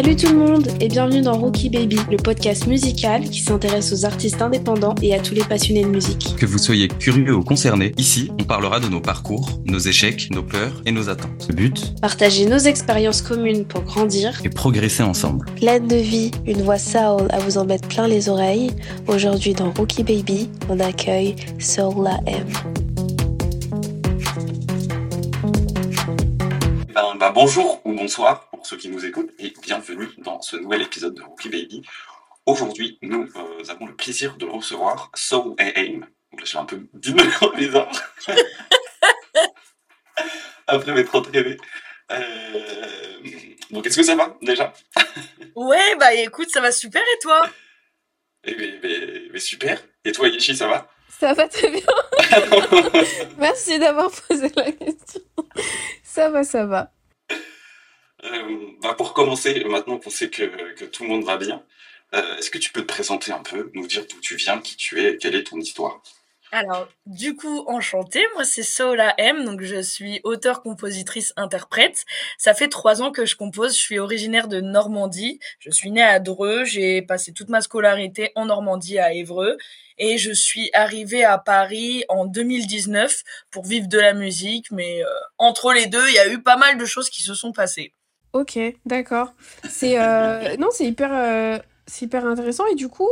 Salut tout le monde et bienvenue dans Rookie Baby, le podcast musical qui s'intéresse aux artistes indépendants et à tous les passionnés de musique. Que vous soyez curieux ou concerné, ici, on parlera de nos parcours, nos échecs, nos peurs et nos attentes. Le but Partager nos expériences communes pour grandir et progresser ensemble. Pleine de vie, une voix soul à vous en mettre plein les oreilles. Aujourd'hui dans Rookie Baby, on accueille Soul La M. Ben, ben, bonjour ou bonsoir pour ceux qui nous écoutent et bienvenue dans ce nouvel épisode de Rookie Baby. Aujourd'hui, nous euh, avons le plaisir de recevoir Soul AM. Donc là, j'ai un peu dit de bizarre. Après m'être entraîné. Euh... Donc, est-ce que ça va déjà? Ouais, bah écoute, ça va super et toi? Eh, mais, mais, mais, super. Et toi, Yeshi, ça va? Ça va très bien. Merci d'avoir posé la question. Ça va, ça va. Euh, bah pour commencer, maintenant qu'on sait que, tout le monde va bien, euh, est-ce que tu peux te présenter un peu, nous dire d'où tu viens, qui tu es, quelle est ton histoire? Alors, du coup, enchantée, moi c'est Sola M, donc je suis auteur, compositrice, interprète. Ça fait trois ans que je compose, je suis originaire de Normandie, je suis née à Dreux, j'ai passé toute ma scolarité en Normandie à Évreux, et je suis arrivée à Paris en 2019 pour vivre de la musique, mais euh, entre les deux, il y a eu pas mal de choses qui se sont passées. Ok, d'accord. C'est euh... non, c'est hyper, euh... c'est hyper intéressant, et du coup...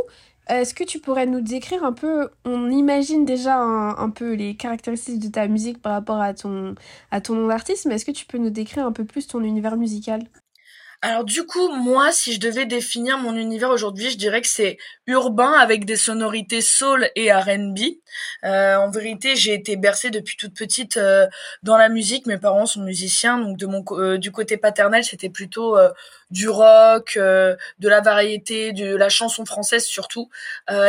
Est-ce que tu pourrais nous décrire un peu, on imagine déjà un, un, peu les caractéristiques de ta musique par rapport à ton, à ton nom d'artiste, mais est-ce que tu peux nous décrire un peu plus ton univers musical? Alors du coup, moi, si je devais définir mon univers aujourd'hui, je dirais que c'est urbain avec des sonorités soul et R&B. Euh, en vérité, j'ai été bercée depuis toute petite euh, dans la musique. Mes parents sont musiciens, donc de mon euh, du côté paternel, c'était plutôt euh, du rock, euh, de la variété, de la chanson française surtout.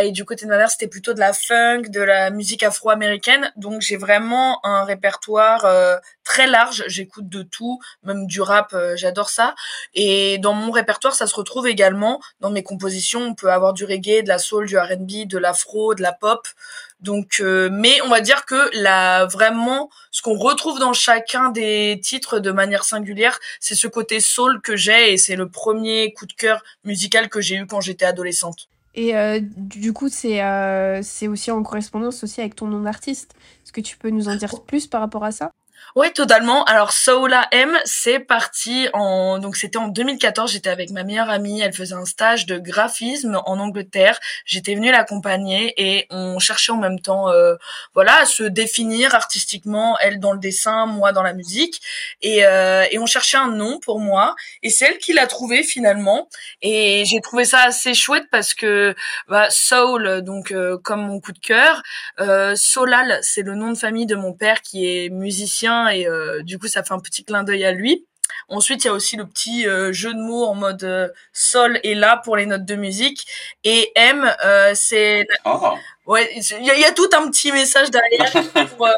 et du côté de ma mère, c'était plutôt de la funk, de la musique afro-américaine. Donc j'ai vraiment un répertoire très large. J'écoute de tout, même du rap, j'adore ça. Et dans mon répertoire, ça se retrouve également dans mes compositions. On peut avoir du reggae, de la soul, du R&B, de l'afro, de la pop. Donc, euh, mais on va dire que là, vraiment, ce qu'on retrouve dans chacun des titres de manière singulière, c'est ce côté soul que j'ai et c'est le premier coup de cœur musical que j'ai eu quand j'étais adolescente. Et euh, du coup, c'est euh, c'est aussi en correspondance aussi avec ton nom d'artiste. Est-ce que tu peux nous en dire plus par rapport à ça? Oui, totalement. Alors Soula M, c'est parti en donc c'était en 2014. J'étais avec ma meilleure amie. Elle faisait un stage de graphisme en Angleterre. J'étais venue l'accompagner et on cherchait en même temps, euh, voilà, à se définir artistiquement. Elle dans le dessin, moi dans la musique, et euh, et on cherchait un nom pour moi. Et c'est elle qui l'a trouvé finalement. Et j'ai trouvé ça assez chouette parce que bah, Soul, donc euh, comme mon coup de cœur, euh, Solal, c'est le nom de famille de mon père qui est musicien et euh, du coup ça fait un petit clin d'œil à lui. Ensuite, il y a aussi le petit euh, jeu de mots en mode euh, sol et la pour les notes de musique. Et M, c'est... Oh. Ouais, il y, a tout un petit message derrière. pour,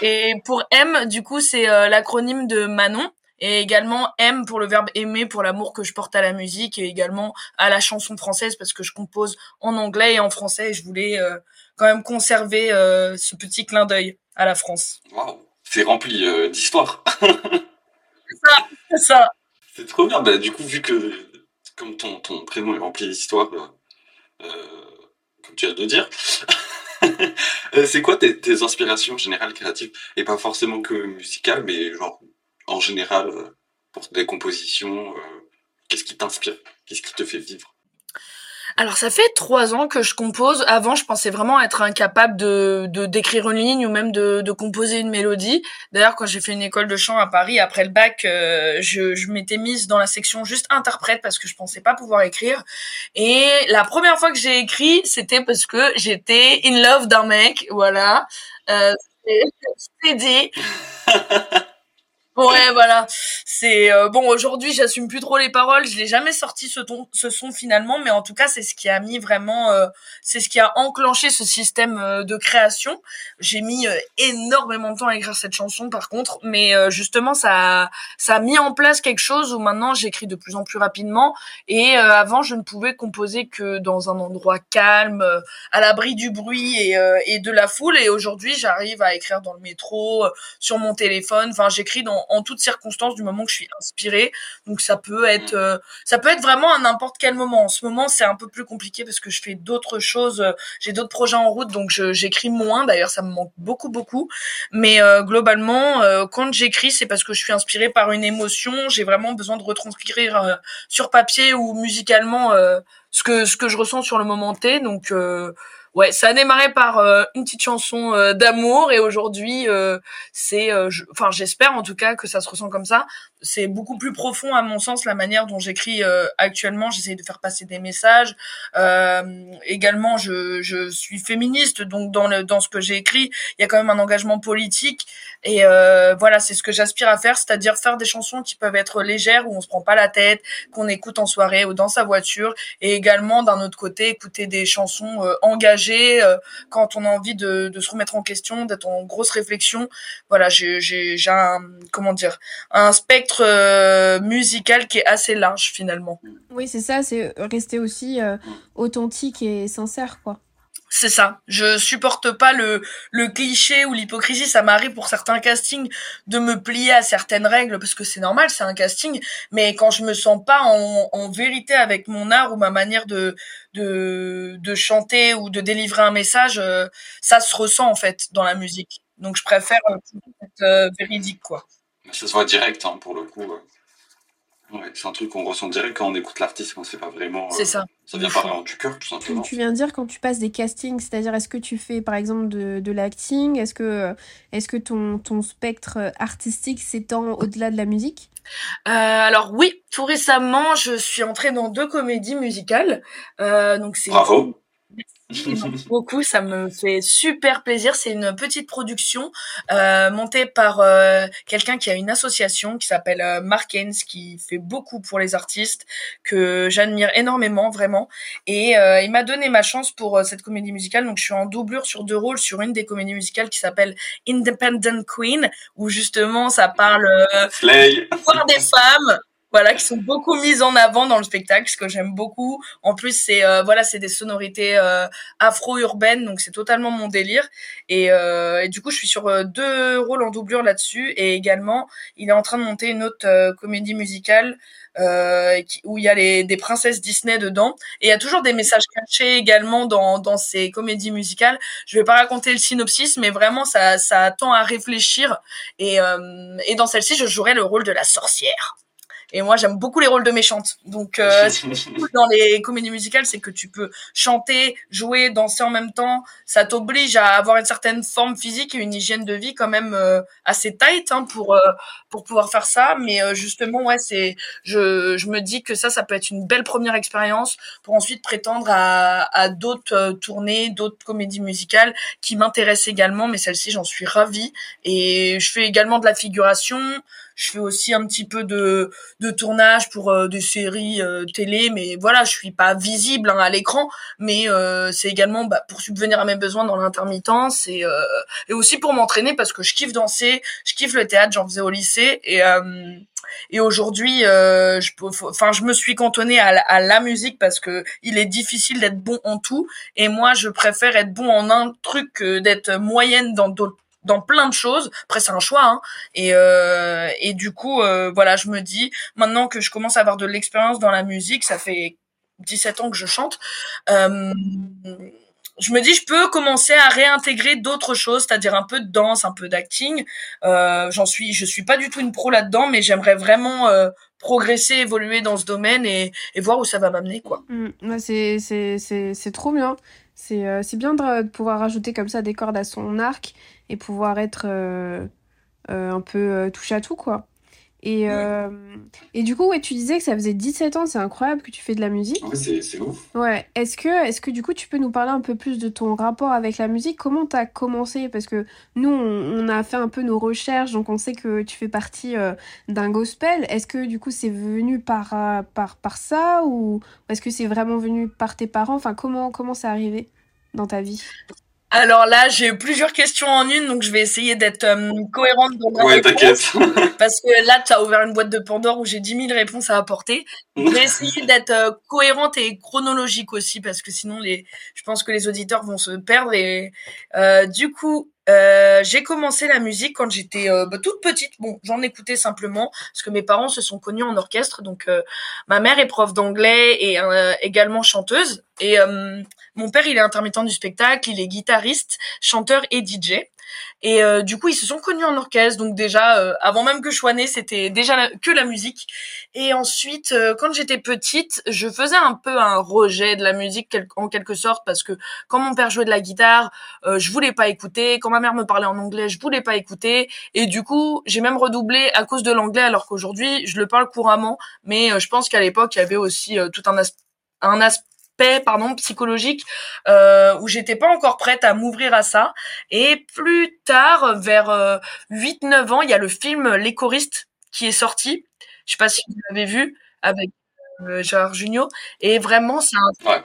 et pour M, du coup, c'est l'acronyme de Manon. Et également M pour le verbe aimer, pour l'amour que je porte à la musique et également à la chanson française parce que je compose en anglais et en français et je voulais quand même conserver ce petit clin d'œil à la France. Wow c'est rempli euh, d'histoire. c'est ça, c'est ça. C'est trop bien. Bah, du coup, vu que comme ton, ton prénom est rempli d'histoire, euh, comme tu viens de dire, euh, c'est quoi tes, tes, inspirations générales créatives? Et pas forcément que musicales, mais genre en général pour des compositions. Qu'est-ce qui t'inspire? Qu'est-ce qui te fait vivre? Alors ça fait trois ans que je compose. Avant, je pensais vraiment être incapable de d'écrire une ligne ou même de, de composer une mélodie. D'ailleurs, quand j'ai fait une école de chant à Paris après le bac, euh, je, je m'étais mise dans la section juste interprète parce que je pensais pas pouvoir écrire. Et la première fois que j'ai écrit, c'était parce que j'étais in love d'un mec. Voilà. Euh, c'est dit. Ouais, voilà. C'est euh, bon. Aujourd'hui, j'assume plus trop les paroles. Je l'ai jamais sorti ce ton, ce son finalement, mais en tout cas, c'est ce qui a mis vraiment, euh, c'est ce qui a enclenché ce système euh, de création. J'ai mis énormément de temps à écrire cette chanson, par contre, mais justement, ça, ça a mis en place quelque chose où maintenant j'écris de plus en plus rapidement. Et avant, je ne pouvais composer que dans un endroit calme, à l'abri du bruit et, et de la foule. Et aujourd'hui, j'arrive à écrire dans le métro, sur mon téléphone. Enfin, j'écris dans en toutes circonstances du moment que je suis inspirée. Donc ça peut être, euh, ça peut être vraiment à n'importe quel moment. En ce moment, c'est un peu plus compliqué parce que je fais d'autres choses. Euh, j'ai d'autres projets en route, donc j'écris moins. D'ailleurs, ça me manque beaucoup, beaucoup. Mais globalement, quand j'écris, c'est parce que je suis inspirée par une émotion. J'ai vraiment besoin de retranscrire sur papier ou musicalement ce que ce que je ressens sur le moment T. Donc ouais, ça a démarré par euh, une petite chanson euh, d'amour et aujourd'hui euh, c'est, enfin j'espère en tout cas que ça se ressent comme ça. C'est beaucoup plus profond à mon sens la manière dont j'écris actuellement. J'essaie de faire passer des messages. également, je, je suis féministe, donc dans le dans ce que j'ai écrit, il y a quand même un engagement politique et voilà, c'est ce que j'aspire à faire, c'est-à-dire faire des chansons qui peuvent être légères où on se prend pas la tête, qu'on écoute en soirée ou dans sa voiture, et également d'un autre côté écouter des chansons engagées euh, quand on a envie de, se remettre en question, d'être en grosse réflexion. Voilà, j'ai un comment dire un spectre euh, musical qui est assez large finalement. Oui, c'est ça, c'est rester aussi euh, authentique et sincère, quoi. C'est ça. Je supporte pas le, le cliché ou l'hypocrisie. Ça m'arrive pour certains castings de me plier à certaines règles parce que c'est normal, c'est un casting. Mais quand je me sens pas en, en vérité avec mon art ou ma manière de, de, de chanter ou de délivrer un message, euh, ça se ressent en fait dans la musique. Donc je préfère être euh, véridique quoi. Ça se voit direct hein, pour le coup. Ouais, c'est un truc qu'on ressent direct quand on écoute l'artiste, quand c'est pas vraiment. c'est ça. Ça vient pas vraiment du cœur, tout simplement. Tu viens de dire quand tu passes des castings, c'est-à-dire est-ce que tu fais par exemple de, de l'acting? Est-ce que, est que ton, ton spectre artistique s'étend au-delà de la musique? Euh, alors oui, tout récemment, je suis entrée dans deux comédies musicales. Euh, donc c'est Bravo. Beaucoup, ça me fait super plaisir. C'est une petite production euh, montée par euh, quelqu'un qui a une association qui s'appelle euh, Markens, qui fait beaucoup pour les artistes, que j'admire énormément vraiment. Et euh, il m'a donné ma chance pour cette comédie musicale. Donc je suis en doublure sur deux rôles sur une des comédies musicales qui s'appelle Independent Queen, où justement ça parle Slay. des femmes voilà qui sont beaucoup mises en avant dans le spectacle ce que j'aime beaucoup. En plus c'est euh, voilà c'est des sonorités euh, afro-urbaines donc c'est totalement mon délire. Et, euh, du coup je suis sur euh, deux rôles en doublure là-dessus. Et également il est en train de monter une autre euh, comédie musicale qui, où il y a les, des princesses Disney dedans. Et il y a toujours des messages cachés également dans, dans ces comédies musicales. Je vais pas raconter le synopsis mais vraiment ça ça tend à réfléchir. Et, et dans celle-ci je jouerai le rôle de la sorcière et moi, j'aime beaucoup les rôles de méchante. Donc, euh, dans les comédies musicales, c'est que tu peux chanter, jouer, danser en même temps. Ça t'oblige à avoir une certaine forme physique et une hygiène de vie quand même euh, assez tight hein, pour euh, pour pouvoir faire ça. Mais euh, justement, ouais, c'est je je me dis que ça, ça peut être une belle première expérience pour ensuite prétendre à à d'autres tournées, d'autres comédies musicales qui m'intéressent également. Mais celle-ci, j'en suis ravie. Et je fais également de la figuration. Je fais aussi un petit peu de, de tournage pour euh, des séries euh, télé, mais voilà, je suis pas visible hein, à l'écran, mais euh, c'est également bah, pour subvenir à mes besoins dans l'intermittence et, et aussi pour m'entraîner parce que je kiffe danser, je kiffe le théâtre, j'en faisais au lycée et et aujourd'hui, je, enfin, je me suis cantonnée à, à, la musique parce que il est difficile d'être bon en tout. Et moi, je préfère être bon en un truc que d'être moyenne dans d'autres dans plein de choses. Après, c'est un choix. Hein. Et, euh, et du coup, euh, voilà, je me dis, maintenant que je commence à avoir de l'expérience dans la musique, ça fait 17 ans que je chante, euh, je me dis, je peux commencer à réintégrer d'autres choses, c'est-à-dire un peu de danse, un peu d'acting. J'en suis, je suis pas du tout une pro là-dedans, mais j'aimerais vraiment progresser, évoluer dans ce domaine et, voir où ça va m'amener, quoi. Mmh, c'est trop bien. C'est, euh, bien de, de pouvoir rajouter comme ça des cordes à son arc et pouvoir être euh, euh, un peu euh, touche à tout, quoi. Et, et du coup, ouais, tu disais que ça faisait 17 ans, c'est incroyable que tu fais de la musique. Ouais, c'est ouf. Ouais, est-ce que, est que du coup tu peux nous parler un peu plus de ton rapport avec la musique? Comment t'as commencé? Parce que nous, on, a fait un peu nos recherches, donc on sait que tu fais partie d'un gospel. Est-ce que du coup c'est venu par, par, par ça ou est-ce que c'est vraiment venu par tes parents? Enfin, comment comment c'est arrivé dans ta vie? Alors là, j'ai plusieurs questions en une, donc je vais essayer d'être euh, cohérente dans ma Ouais, réponse. Parce que là, tu as ouvert une boîte de Pandore où j'ai 10 000 réponses à apporter. Je vais essayer d'être euh, cohérente et chronologique aussi, parce que sinon, les, je pense que les auditeurs vont se perdre. Et euh, du coup, euh, j'ai commencé la musique quand j'étais euh, bah, toute petite. Bon, j'en écoutais simplement parce que mes parents se sont connus en orchestre. Donc, euh, ma mère est prof d'anglais et euh, également chanteuse. Et euh, mon père, il est intermittent du spectacle, il est guitariste, chanteur et DJ. Et euh, du coup, ils se sont connus en orchestre. Donc déjà, euh, avant même que je sois née, c'était déjà que la musique. Et ensuite, euh, quand j'étais petite, je faisais un peu un rejet de la musique en quelque sorte parce que quand mon père jouait de la guitare, euh, je voulais pas écouter. Quand ma mère me parlait en anglais, je voulais pas écouter. Et du coup, j'ai même redoublé à cause de l'anglais, alors qu'aujourd'hui, je le parle couramment. Mais euh, je pense qu'à l'époque, il y avait aussi euh, tout un, as- un aspect pardon psychologique euh, où j'étais pas encore prête à m'ouvrir à ça. Et plus tard vers euh, 8-9 ans il y a le film Les choristes qui est sorti. Je sais pas si vous l'avez vu avec euh, Gérard et vraiment c'est un Ouais.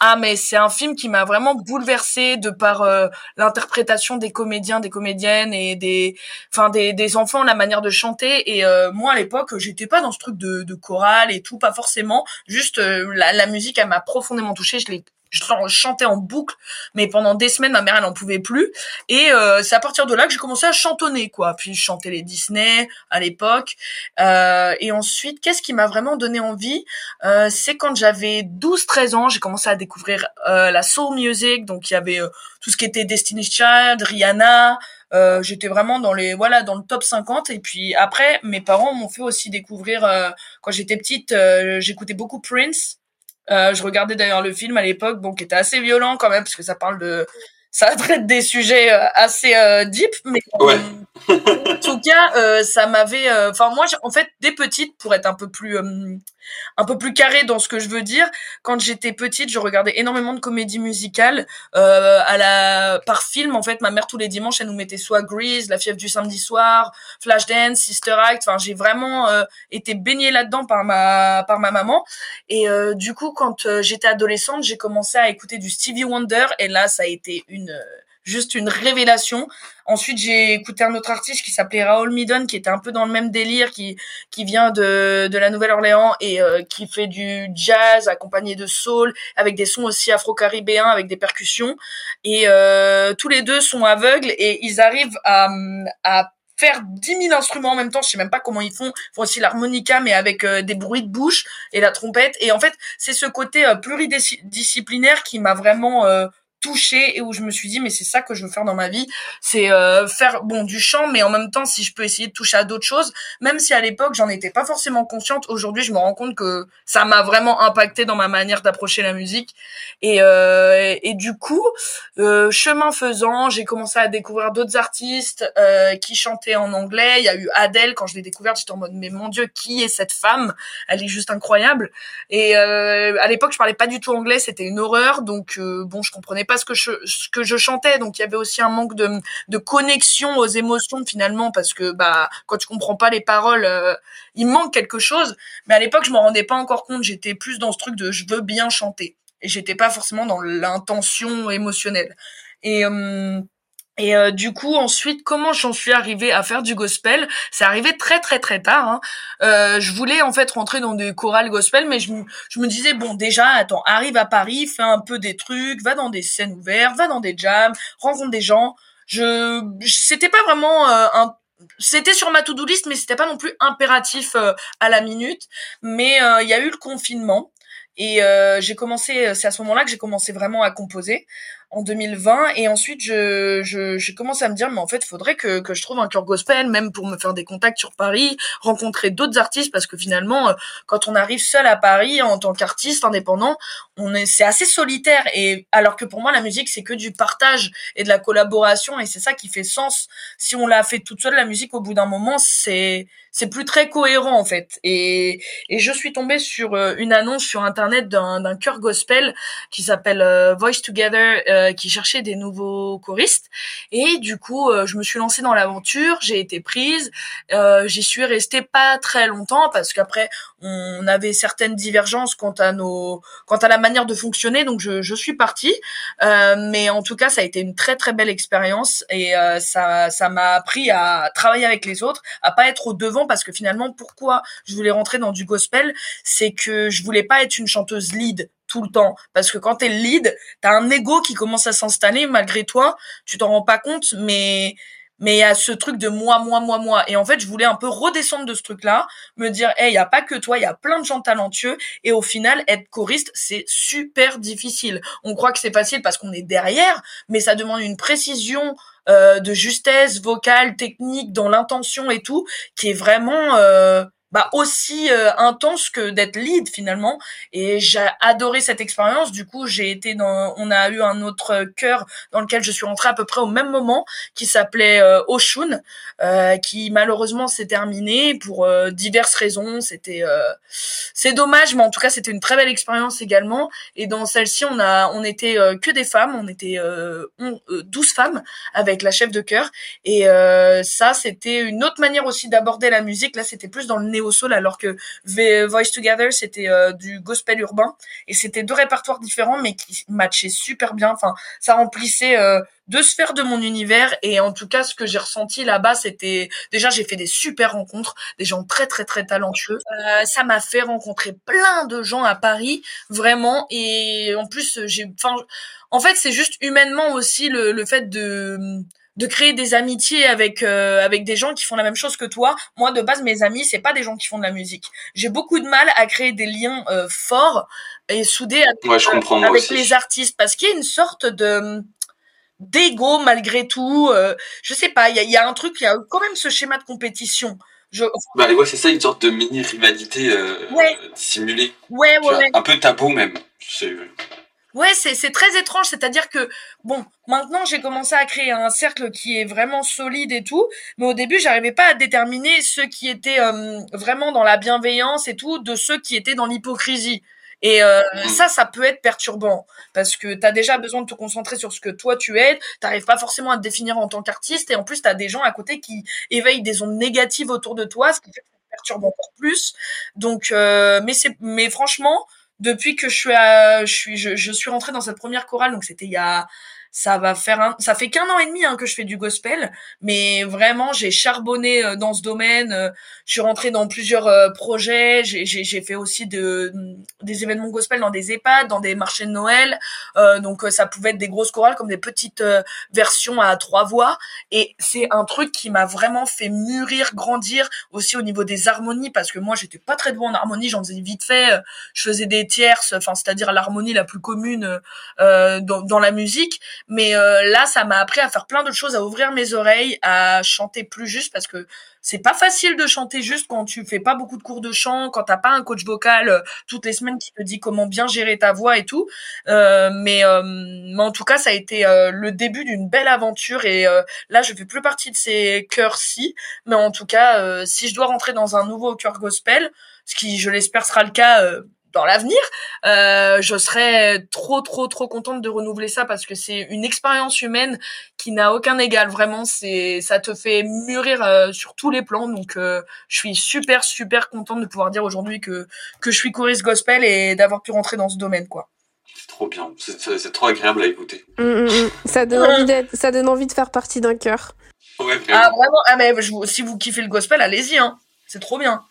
Ah mais c'est un film qui m'a vraiment bouleversée de par euh, l'interprétation des comédiens, des comédiennes et des, enfin des, des enfants, la manière de chanter. Et euh, moi à l'époque, j'étais pas dans ce truc de, de chorale et tout, pas forcément. Juste euh, la, la musique, elle m'a profondément touchée. Je l'ai je chantais en boucle, mais pendant des semaines, ma mère, elle en pouvait plus. Et euh, c'est à partir de là que j'ai commencé à chantonner, quoi. Puis je chantais les Disney à l'époque. Euh, et ensuite, qu'est-ce qui m'a vraiment donné envie euh, C'est quand j'avais 12-13 ans, j'ai commencé à découvrir euh, la soul music. Donc il y avait euh, tout ce qui était Destiny's Child, Rihanna. Euh, j'étais vraiment dans les voilà dans le top 50 et puis après mes parents m'ont fait aussi découvrir quand j'étais petite j'écoutais beaucoup Prince euh, je regardais d'ailleurs le film à l'époque, bon, qui était assez violent quand même, parce que ça parle de, ça traite des sujets euh, assez euh, deep, mais Ouais. euh, en tout cas, euh, ça m'avait, euh, enfin moi, en fait, dès petite, pour être un peu plus, euh, un peu plus carré dans ce que je veux dire, quand j'étais petite, je regardais énormément de comédies musicales euh, à la, par film. En fait, ma mère tous les dimanches, elle nous mettait soit Grease, La fièvre du samedi soir, Flashdance, Sister Act. Enfin, j'ai vraiment euh, été baignée là-dedans par ma, par ma maman. Et euh, du coup, quand euh, j'étais adolescente, j'ai commencé à écouter du Stevie Wonder et là, ça a été une euh, juste une révélation. Ensuite, j'ai écouté un autre artiste qui s'appelait Raoul Midon, qui était un peu dans le même délire, qui qui vient de de la Nouvelle-Orléans et euh, qui fait du jazz accompagné de soul, avec des sons aussi afro-caribéens, avec des percussions. Et euh, tous les deux sont aveugles et ils arrivent à à faire 10 000 instruments en même temps, je sais même pas comment ils font. Ils font aussi l'harmonica, mais avec euh, des bruits de bouche et la trompette. Et en fait, c'est ce côté euh, pluridisciplinaire qui m'a vraiment touchée et où je me suis dit mais c'est ça que je veux faire dans ma vie. C'est euh, faire bon du chant mais en même temps si je peux essayer de toucher à d'autres choses. Même si à l'époque j'en étais pas forcément consciente aujourd'hui je me rends compte que ça m'a vraiment impacté dans ma manière d'approcher la musique. Et euh, et, du coup euh, chemin faisant j'ai commencé à découvrir d'autres artistes euh, qui chantaient en anglais. Il y a eu Adele quand je l'ai découverte j'étais en mode mais mon dieu qui est cette femme? Elle est juste incroyable. Et euh, à l'époque, je parlais pas du tout anglais, c'était une horreur. Donc euh, bon, je comprenais pas ce que je que je chantais. Donc il y avait aussi un manque de de connexion aux émotions finalement parce que bah quand tu comprends pas les paroles, euh, il manque quelque chose. Mais à l'époque, je m'en rendais pas encore compte. J'étais plus dans ce truc de je veux bien chanter et j'étais pas forcément dans l'intention émotionnelle. Et euh, et euh, du coup, ensuite, comment j'en suis arrivée à faire du gospel? C'est arrivé très très très tard. Hein. Euh, je voulais en fait rentrer dans des chorales gospel, mais je, me- je me disais bon déjà, attends, arrive à Paris, fais un peu des trucs, va dans des scènes ouvertes, va dans des jams, rencontre des gens. Je, je- c'était pas vraiment euh, un c'était sur ma to-do list, mais c'était pas non plus impératif euh, à la minute. Mais euh, il y a eu le confinement et euh, j'ai commencé. C'est à ce moment-là que j'ai commencé vraiment à composer en 2020 et ensuite je je j'ai commencé à me dire mais en fait faudrait que que je trouve un cœur gospel même pour me faire des contacts sur Paris rencontrer d'autres artistes parce que finalement euh, quand on arrive seul à Paris en tant qu'artiste indépendant on est c'est assez solitaire et alors que pour moi la musique c'est que du partage et de la collaboration et c'est ça qui fait sens. Si on l'a fait toute seule la musique au bout d'un moment c'est c'est plus très cohérent en fait. Et et je suis tombée sur euh, une annonce sur internet d'un chœur gospel qui s'appelle euh, Voice Together qui cherchait des nouveaux choristes. Et du coup, je me suis lancée dans l'aventure. J'ai été prise. J'y suis restée pas très longtemps parce qu'après, on avait certaines divergences quant à nos, quant à la manière de fonctionner. Donc, je, je suis partie. mais en tout cas, ça a été une très très belle expérience et ça, ça m'a appris à travailler avec les autres, à pas être au devant parce que finalement, pourquoi je voulais rentrer dans du gospel, c'est que je voulais pas être une chanteuse lead tout le temps parce que quand t'es lead, t'as un ego qui commence à s'installer malgré toi, tu t'en rends pas compte, mais mais il y a ce truc de moi, moi, moi, moi. Et en fait, je voulais un peu redescendre de ce truc-là, me dire, hey, il y a pas que toi, il y a plein de gens talentueux. Et au final, être choriste, c'est super difficile. On croit que c'est facile parce qu'on est derrière, mais ça demande une précision euh, de justesse vocale, technique, dans l'intention et tout, qui est vraiment euh, bah aussi euh, intense que d'être lead finalement. Et j'ai adoré cette expérience. Du coup j'ai été dans on a eu un autre chœur dans lequel je suis rentrée à peu près au même moment qui s'appelait euh, Oshun euh, qui malheureusement s'est terminé pour euh, diverses raisons. C'était c'est dommage mais en tout cas c'était une très belle expérience également. Et dans celle-ci on a on était que des femmes. On était on, 12 femmes avec la chef de chœur. Et ça c'était une autre manière aussi d'aborder la musique. Là c'était plus dans le au soul alors que Voice Together c'était euh, du gospel urbain et c'était deux répertoires différents mais qui matchaient super bien. Enfin, ça remplissait euh, deux sphères de mon univers et en tout cas ce que j'ai ressenti là-bas c'était déjà j'ai fait des super rencontres, des gens très très très talentueux. Euh, ça m'a fait rencontrer plein de gens à Paris vraiment et en plus j'ai enfin en fait c'est juste humainement aussi le fait de de créer des amitiés avec euh, avec des gens qui font la même chose que toi. Moi de base mes amis c'est pas des gens qui font de la musique. J'ai beaucoup de mal à créer des liens euh, forts et soudés avec, les artistes parce qu'il y a une sorte de d'ego malgré tout. Euh, je sais pas, il y a, y a un truc, il y a quand même ce schéma de compétition. Je... Bah ouais, c'est ça, une sorte de mini rivalité ouais. dissimulée. Ouais, ouais, ouais. Un peu tabou même. Ouais, c'est c'est très étrange, c'est-à-dire que bon, maintenant j'ai commencé à créer un cercle qui est vraiment solide et tout, mais au début j'arrivais pas à déterminer ceux qui étaient euh, vraiment dans la bienveillance et tout de ceux qui étaient dans l'hypocrisie. Et euh, mmh. ça, ça peut être perturbant parce que tu as déjà besoin de te concentrer sur ce que toi tu es, t'arrives pas forcément à te définir en tant qu'artiste et en plus tu as des gens à côté qui éveillent des ondes négatives autour de toi, ce qui fait que ça perturbe encore plus. Donc, euh, mais c'est, mais franchement, depuis que je suis à, je suis je, je suis rentrée dans cette première chorale donc c'était il y a ça va faire un, ça fait qu'un an et demi hein, que je fais du gospel, mais vraiment j'ai charbonné euh, dans ce domaine. Euh, je suis rentrée dans plusieurs euh, projets. J'ai fait aussi de, des événements gospel dans des EHPAD, dans des marchés de Noël. donc ça pouvait être des grosses chorales comme des petites versions à trois voix. Et c'est un truc qui m'a vraiment fait mûrir, grandir aussi au niveau des harmonies parce que moi j'étais pas très bon en harmonie, j'en faisais vite fait. Je faisais des tierces, enfin c'est-à-dire l'harmonie la plus commune dans, dans la musique mais euh, là, ça m'a appris à faire plein de choses, à ouvrir mes oreilles, à chanter plus juste parce que c'est pas facile de chanter juste quand tu fais pas beaucoup de cours de chant, quand t'as pas un coach vocal euh, toutes les semaines qui te dit comment bien gérer ta voix et tout. Euh, mais, mais en tout cas, ça a été le début d'une belle aventure et là, je fais plus partie de ces chœurs-ci. Mais en tout cas, si je dois rentrer dans un nouveau chœur gospel, ce qui, je l'espère, sera le cas dans l'avenir, euh, je serais trop trop trop contente de renouveler ça parce que c'est une expérience humaine qui n'a aucun égal. Vraiment, c'est ça te fait mûrir euh, sur tous les plans. Donc, euh, je suis super super contente de pouvoir dire aujourd'hui que que je suis choriste gospel et d'avoir pu rentrer dans ce domaine, quoi. C'est trop bien, c'est trop agréable à écouter. Mm, mm, mm. Ça donne envie d'être, ça donne envie de faire partie d'un cœur. Ouais, ah vraiment, ah mais si vous kiffez le gospel, allez-y, hein. C'est trop bien.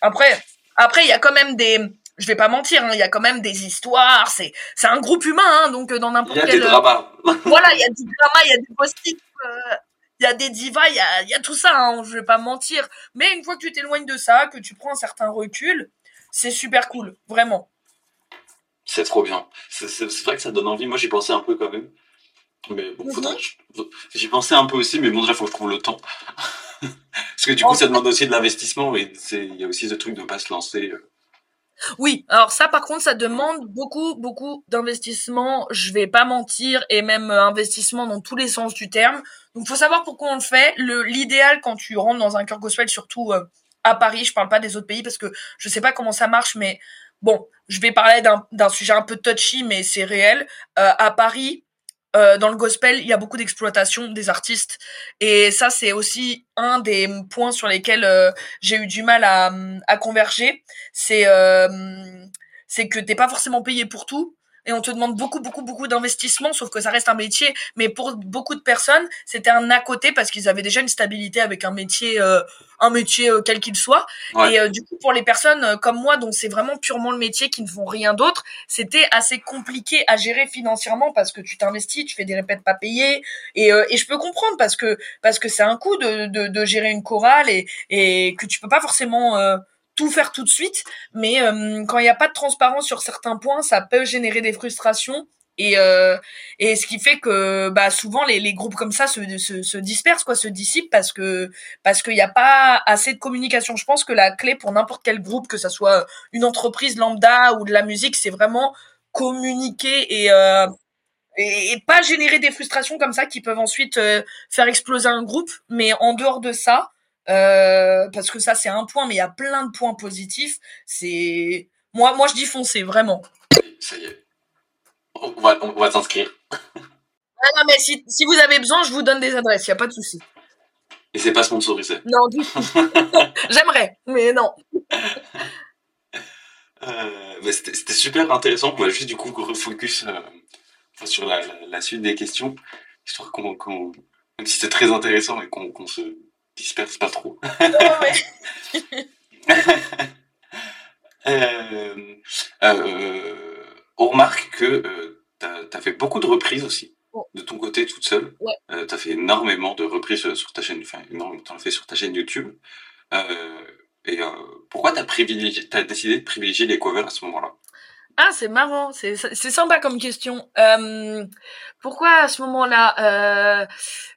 Après, après, il y a quand même des, je vais pas mentir, hein, il y a quand même des histoires. C'est, c'est un groupe humain, hein, donc euh, dans n'importe quel. Il y a des dramas. voilà, il y a des dramas, il y a des post euh, il y a des divas, il y a, y a tout ça. Hein, je vais pas mentir. Mais une fois que tu t'éloignes de ça, que tu prends un certain recul, c'est super cool, vraiment. C'est trop bien. C'est, c'est, vrai que ça donne envie. Moi, j'y pensais un peu quand même. Mais bon. Mhm. J'y pensais un peu aussi, mais bon, déjà, faut que je trouve le temps. Parce que du coup, ça demande aussi de l'investissement et il y a aussi ce truc de pas se lancer. Euh. Oui, alors ça par contre ça demande beaucoup beaucoup d'investissement, je vais pas mentir et même euh, investissement dans tous les sens du terme. Donc faut savoir pourquoi on le fait. Le l'idéal quand tu rentres dans un cœur gospel surtout euh, à Paris, je parle pas des autres pays parce que je sais pas comment ça marche mais bon, je vais parler d'un sujet un peu touchy, mais c'est réel. Euh, à Paris, euh, dans le gospel, il y a beaucoup d'exploitation des artistes. Et ça, c'est aussi un des points sur lesquels euh, j'ai eu du mal à, converger. C'est euh, c'est que t'es pas forcément payé pour tout et on te demande beaucoup, beaucoup, beaucoup d'investissement, sauf que ça reste un métier. Mais pour beaucoup de personnes, c'était un à côté parce qu'ils avaient déjà une stabilité avec un métier, euh, un métier euh, quel qu'il soit. Et euh, du coup, pour les personnes comme moi, dont c'est vraiment purement le métier, qui ne font rien d'autre, c'était assez compliqué à gérer financièrement parce que tu t'investis, tu fais des répètes pas payées. Et, et je peux comprendre parce que parce que c'est un coût de, de, de, gérer une chorale et, et que tu peux pas forcément tout faire tout de suite, mais euh, quand il n'y a pas de transparence sur certains points, ça peut générer des frustrations. Et, euh, et ce qui fait que bah souvent les, les groupes comme ça se, se, se dispersent quoi se dissipent parce que parce qu'il n'y a pas assez de communication je pense que la clé pour n'importe quel groupe que ça soit une entreprise lambda ou de la musique c'est vraiment communiquer et, euh, et, et pas générer des frustrations comme ça qui peuvent ensuite euh, faire exploser un groupe mais en dehors de ça euh, parce que ça c'est un point, mais il y a plein de points positifs. C'est moi, moi je dis foncer vraiment. Ça y est, on va, on va s'inscrire. Ah non mais si, si, vous avez besoin, je vous donne des adresses, il y a pas de souci. Et c'est pas sponsorisé. Non, du tout. J'aimerais, mais non. Euh, C'était super intéressant. On va juste du coup refocus euh, sur la, la, la, suite des questions, histoire qu'on, qu même si c'est très intéressant et qu'on qu se disperse pas trop. euh, euh, on remarque que euh, tu as, fait beaucoup de reprises aussi, de ton côté toute seule. Ouais. Euh, tu as fait énormément de reprises sur ta chaîne, enfin énormément, as fait sur ta chaîne YouTube. Euh, et euh, pourquoi tu as, as décidé de privilégier les covers à ce moment-là? Ah, c'est marrant, c'est sympa comme question. Euh, pourquoi à ce moment-là euh,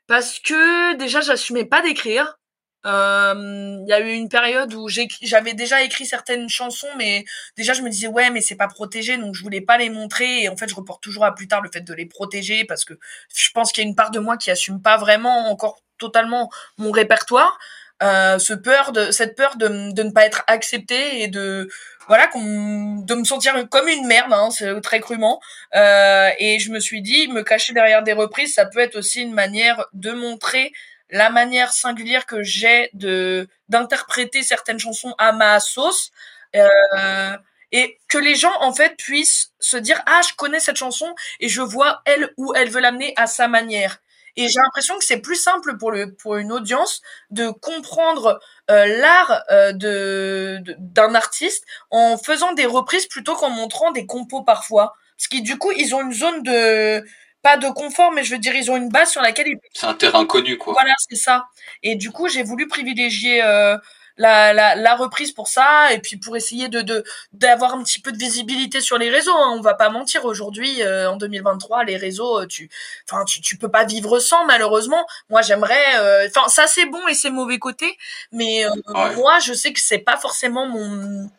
Parce que déjà, j'assumais pas d'écrire. Il euh, y a eu une période où j'avais déjà écrit certaines chansons, mais déjà je me disais ouais, mais c'est pas protégé, donc je voulais pas les montrer. Et en fait, je reporte toujours à plus tard le fait de les protéger parce que je pense qu'il y a une part de moi qui assume pas vraiment encore totalement mon répertoire. Euh, ce peur de cette peur de, de ne pas être accepté et de voilà de me sentir comme une merde hein, c'est très crûment. Euh, et je me suis dit me cacher derrière des reprises ça peut être aussi une manière de montrer la manière singulière que j'ai de d'interpréter certaines chansons à ma sauce. Euh, et que les gens en fait puissent se dire ah je connais cette chanson et je vois elle où elle veut l'amener à sa manière et j'ai l'impression que c'est plus simple pour le pour une audience de comprendre euh, l'art euh, de d'un artiste en faisant des reprises plutôt qu'en montrant des compos parfois. Parce que du coup, ils ont une zone de pas de confort, mais je veux dire, ils ont une base sur laquelle ils. C'est un terrain connu, quoi. Voilà, c'est ça. Et du coup, j'ai voulu privilégier euh, la, la, la, reprise pour ça et puis pour essayer de d'avoir un petit peu de visibilité sur les réseaux. Hein. On va pas mentir aujourd'hui euh, en 2023 les réseaux euh, tu enfin tu, tu peux pas vivre sans malheureusement. Moi j'aimerais euh, enfin ça c'est bon et c'est mauvais côté mais ouais. moi je sais que c'est pas forcément mon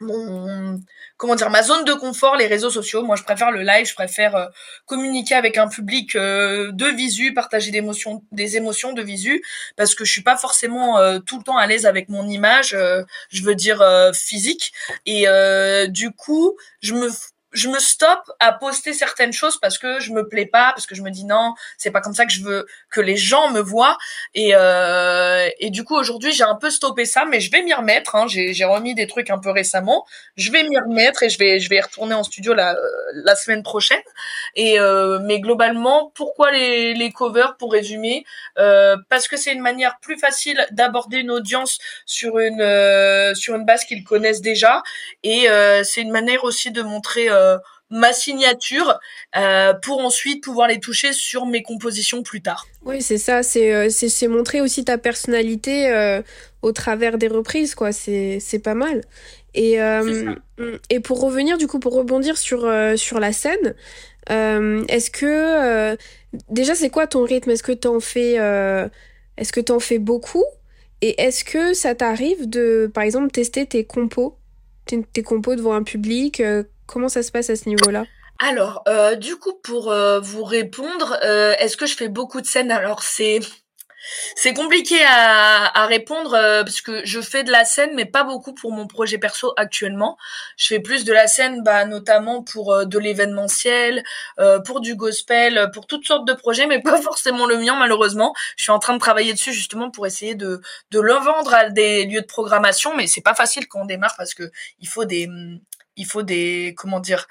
mon comment dire ma zone de confort les réseaux sociaux. Moi je préfère le live je préfère euh, communiquer avec un public euh, de visu partager des émotions des émotions de visu parce que je suis pas forcément euh, tout le temps à l'aise avec mon image je veux dire physique. Et du coup je me je me stoppe à poster certaines choses parce que je me plais pas, parce que je me dis non, c'est pas comme ça que je veux que les gens me voient. Et, euh, et du coup aujourd'hui j'ai un peu stoppé ça, mais je vais m'y remettre. Hein. J'ai remis des trucs un peu récemment. Je vais m'y remettre et je vais je vais y retourner en studio la la semaine prochaine. Et euh, mais globalement, pourquoi les les covers pour résumer euh, Parce que c'est une manière plus facile d'aborder une audience sur une euh, sur une base qu'ils connaissent déjà, et euh, c'est une manière aussi de montrer euh, ma signature euh, pour ensuite pouvoir les toucher sur mes compositions plus tard. Oui, c'est ça, c'est euh, c'est montrer aussi ta personnalité euh, au travers des reprises, quoi. C'est pas mal. Et, mm, et pour revenir, du coup, pour rebondir sur, sur la scène, est-ce que. déjà, c'est quoi ton rythme? Est-ce que t'en fais, est-ce que t'en fais beaucoup? Et est-ce que ça t'arrive de, par exemple, tester tes compos? Tes, tes compos devant un public Comment ça se passe à ce niveau-là? Alors, euh, du coup, pour euh, vous répondre, euh, est-ce que je fais beaucoup de scènes? Alors, c'est C'est compliqué à, à répondre parce que je fais de la scène, mais pas beaucoup pour mon projet perso actuellement. Je fais plus de la scène, bah, notamment pour de l'événementiel, pour du gospel, pour toutes sortes de projets, mais pas forcément le mien malheureusement. Je suis en train de travailler dessus justement pour essayer de de le vendre à des lieux de programmation, mais c'est pas facile quand on démarre parce que il faut des il faut des comment dire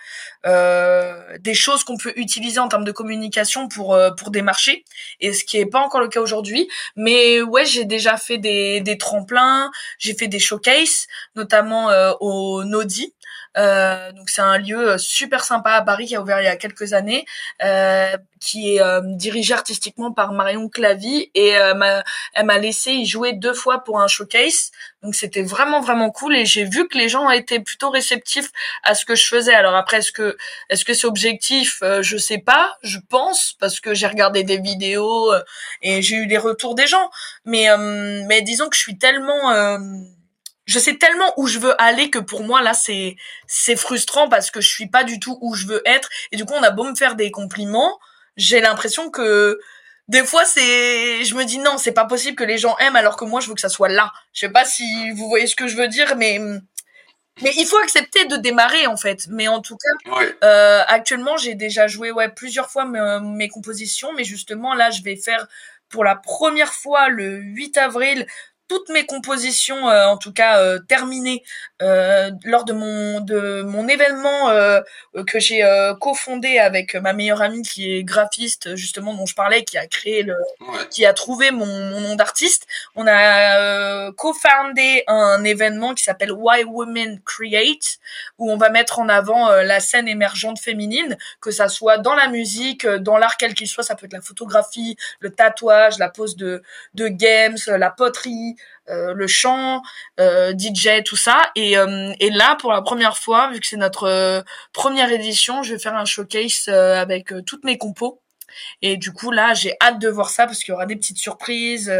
euh, des choses qu'on peut utiliser en termes de communication pour euh, pour démarcher. Et ce qui est pas encore le cas aujourd'hui. Mais ouais j'ai déjà fait des des tremplins j'ai fait des showcases notamment euh, au Nodi euh, donc c'est un lieu euh, super sympa à Paris qui a ouvert il y a quelques années, euh, qui est euh, dirigé artistiquement par Marion Clavy et elle m'a laissé y jouer deux fois pour un showcase. Donc c'était vraiment vraiment cool et j'ai vu que les gens étaient plutôt réceptifs à ce que je faisais. Alors après est-ce que est-ce que c'est objectif? Je sais pas, je pense parce que j'ai regardé des vidéos et j'ai eu des retours des gens. Mais mais disons que je suis tellement je sais tellement où je veux aller que pour moi là c'est c'est frustrant parce que je suis pas du tout où je veux être et du coup on a beau me faire des compliments, j'ai l'impression que des fois c'est je me dis non, c'est pas possible que les gens aiment alors que moi je veux que ça soit là. Je sais pas si vous voyez ce que je veux dire mais mais il faut accepter de démarrer en fait. Mais en tout cas, euh, actuellement, j'ai déjà joué ouais plusieurs fois mes, mes, compositions, mais justement là, je vais faire pour la première fois le 8 avril toutes mes compositions, euh, en tout cas euh, terminées, euh, lors de mon de mon événement euh, que j'ai cofondé avec ma meilleure amie qui est graphiste justement dont je parlais, qui a créé le, qui a trouvé mon, mon nom d'artiste. On a cofondé un événement qui s'appelle Why Women Create, où on va mettre en avant la scène émergente féminine, que ça soit dans la musique, dans l'art quel qu'il soit, ça peut être la photographie, le tatouage, la pose de de games, la poterie euh, le chant, euh, DJ, tout ça. Et, euh, et là, pour la première fois, vu que c'est notre première édition, je vais faire un showcase avec toutes mes compos. Et du coup, là, j'ai hâte de voir ça parce qu'il y aura des petites surprises,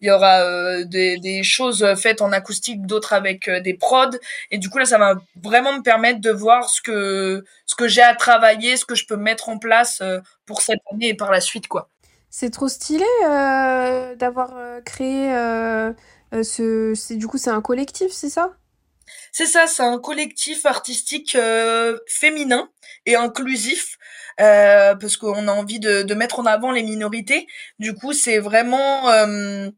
il y aura des, des, choses faites en acoustique, d'autres avec des prods. Et du coup, là, ça va vraiment me permettre de voir ce que ce que j'ai à travailler, ce que je peux mettre en place pour cette année et par la suite, quoi. C'est trop stylé d'avoir créé euh, ce, c'est du coup c'est un collectif, c'est ça? C'est ça, c'est un collectif artistique euh, féminin et inclusif. Euh, parce qu'on a envie de, mettre en avant les minorités. Du coup, c'est vraiment, euh,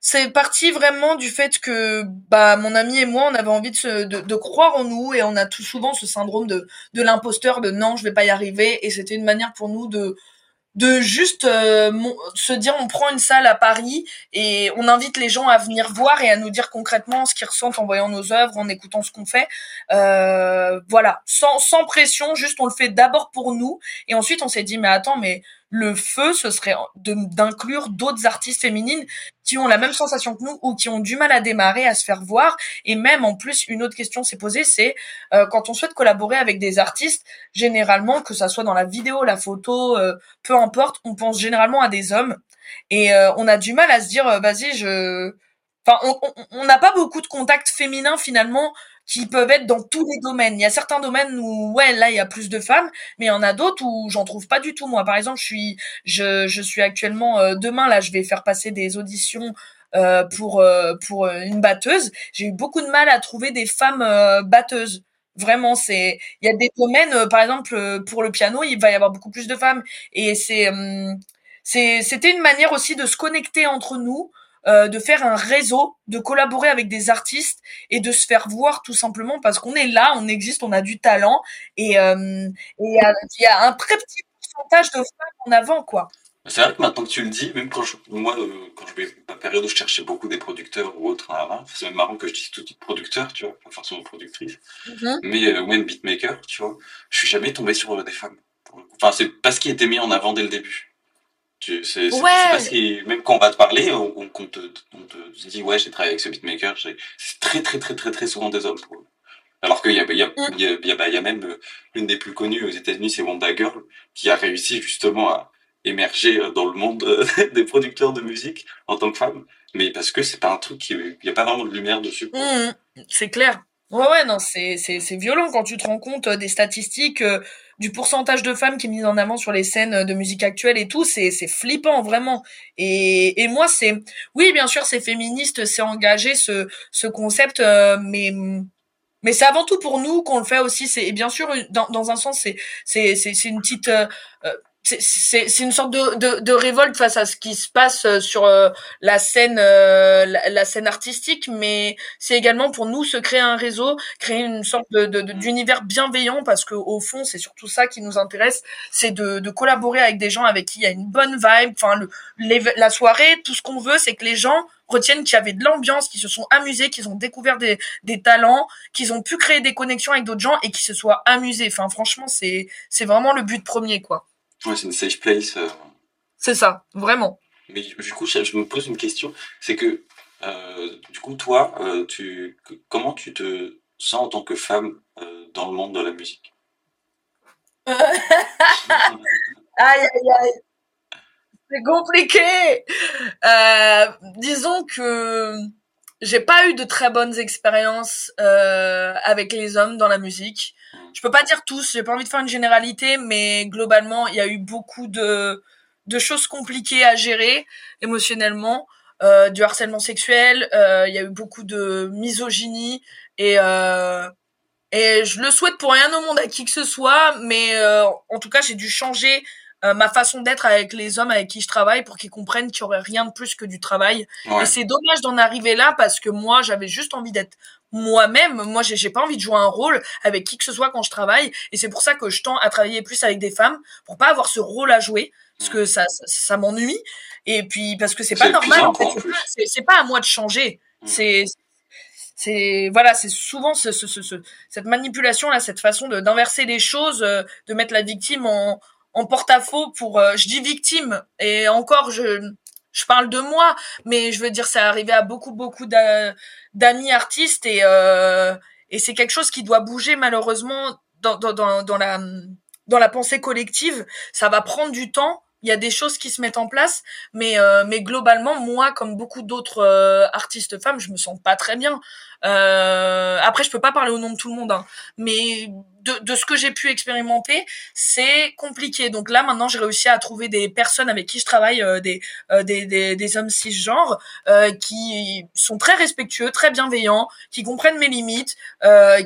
c'est parti vraiment du fait que bah mon ami et moi, on avait envie de, de, de, croire en nous et on a tout souvent ce syndrome de, de l'imposteur, de non, je vais pas y arriver. Et c'était une manière pour nous de de juste euh, se dire on prend une salle à Paris et on invite les gens à venir voir et à nous dire concrètement ce qu'ils ressentent en voyant nos œuvres, en écoutant ce qu'on fait. Euh, voilà, sans, sans pression, juste on le fait d'abord pour nous et ensuite on s'est dit mais attends mais le feu, ce serait d'inclure d'autres artistes féminines qui ont la même sensation que nous ou qui ont du mal à démarrer, à se faire voir. Et même en plus, une autre question s'est posée, c'est euh, quand on souhaite collaborer avec des artistes, généralement, que ça soit dans la vidéo, la photo, euh, peu importe, on pense généralement à des hommes. Et euh, on a du mal à se dire, vas-y, je... Enfin, on n'a pas beaucoup de contacts féminins finalement qui peuvent être dans tous les domaines. Il y a certains domaines où, ouais, là, il y a plus de femmes, mais il y en a d'autres où j'en trouve pas du tout. Moi, par exemple, je suis, je, je suis actuellement, euh, demain, là, je vais faire passer des auditions euh, pour, euh, pour une batteuse. J'ai eu beaucoup de mal à trouver des femmes batteuses. Vraiment, c'est, il y a des domaines, par exemple, pour le piano, il va y avoir beaucoup plus de femmes. Et c'est, c'est, c'était une manière aussi de se connecter entre nous, euh, de faire un réseau, de collaborer avec des artistes et de se faire voir tout simplement parce qu'on est là, on existe, on a du talent et euh, il y, a un très petit pourcentage de femmes en avant quoi. C'est vrai que maintenant que tu le dis, même quand je, moi, euh, quand je vais ma période où je cherchais beaucoup des producteurs ou autres, c'est même marrant que je dise tout type producteur, tu vois, pas forcément productrice, mm-hmm. mais euh, même beatmaker, tu vois, je suis jamais tombé sur des femmes. Enfin, c'est pas ce qui était mis en avant dès le début. C'est parce que même quand on va te parler, on, te, dit ouais j'ai travaillé avec ce beatmaker, c'est très très très très très souvent des hommes. Alors qu'il y a, y, a, mm. y, a, bah, y a même euh, l'une des plus connues aux États-Unis, c'est Wanda Girl, qui a réussi justement à émerger euh, dans le monde euh, des producteurs de musique en tant que femme. Mais parce que c'est pas un truc qui, il y a pas vraiment de lumière dessus. Mm, c'est clair. Ouais, ouais, non, c'est, violent quand tu te rends compte des statistiques. Du pourcentage de femmes qui est mis en avant sur les scènes de musique actuelle et tout, c'est flippant vraiment. Et et moi c'est oui bien sûr c'est féministe, c'est engagé ce ce concept, euh, mais mais c'est avant tout pour nous qu'on le fait aussi. C'est et bien sûr dans dans un sens c'est c'est c'est une petite euh, c'est une sorte de, de, de, révolte face à ce qui se passe euh, sur euh, la scène euh, la, scène artistique mais c'est également pour nous se créer un réseau créer une sorte de d'univers bienveillant parce que au fond c'est surtout ça qui nous intéresse c'est de, de collaborer avec des gens avec qui il y a une bonne vibe enfin le la soirée tout ce qu'on veut c'est que les gens retiennent qu'il y avait de l'ambiance, qu'ils se sont amusés, qu'ils ont découvert des, des talents, qu'ils ont pu créer des connexions avec d'autres gens et qu'ils se soient amusés. Enfin, franchement, c'est c'est vraiment le but premier, quoi. Ouais, c'est une safe place. Euh. C'est ça, vraiment. Mais du coup, je, me pose une question. C'est que, euh, du coup, toi, euh, tu, comment tu te sens en tant que femme dans le monde de la musique? Aïe, aïe, aïe. C'est compliqué. disons que j'ai pas eu de très bonnes expériences avec les hommes dans la musique je peux pas dire tous, j'ai pas envie de faire une généralité, mais globalement, il y a eu beaucoup de, de choses compliquées à gérer émotionnellement, euh, du harcèlement sexuel, euh, il y a eu beaucoup de misogynie et euh, et je le souhaite pour rien au monde à qui que ce soit, mais euh, en tout cas, j'ai dû changer euh, ma façon d'être avec les hommes avec qui je travaille pour qu'ils comprennent qu'il y aurait rien de plus que du travail. Et c'est dommage d'en arriver là parce que moi, j'avais juste envie d'être moi-même. Moi, j'ai pas envie de jouer un rôle avec qui que ce soit quand je travaille. Et c'est pour ça que je tends à travailler plus avec des femmes pour pas avoir ce rôle à jouer parce que ça, ça, m'ennuie. Et puis parce que c'est pas normal. En fait, c'est pas à moi de changer. C'est c'est voilà c'est souvent ce, ce, ce, cette manipulation là cette façon d'inverser les choses euh, de mettre la victime en en porte-à-faux pour euh, je dis victime et encore je je parle de moi mais je veux dire ça arrivé à beaucoup beaucoup d'amis artistes et euh, et c'est quelque chose qui doit bouger malheureusement dans, dans, dans, dans la dans la pensée collective ça va prendre du temps il y a des choses qui se mettent en place, mais euh, mais globalement, moi, comme beaucoup d'autres euh, artistes femmes, je me sens pas très bien. Euh, après, je peux pas parler au nom de tout le monde, hein, mais de, de ce que j'ai pu expérimenter, c'est compliqué. Donc là, maintenant, j'ai réussi à trouver des personnes avec qui je travaille, des, des, des, des hommes cisgenres, qui sont très respectueux, très bienveillants, qui comprennent mes limites,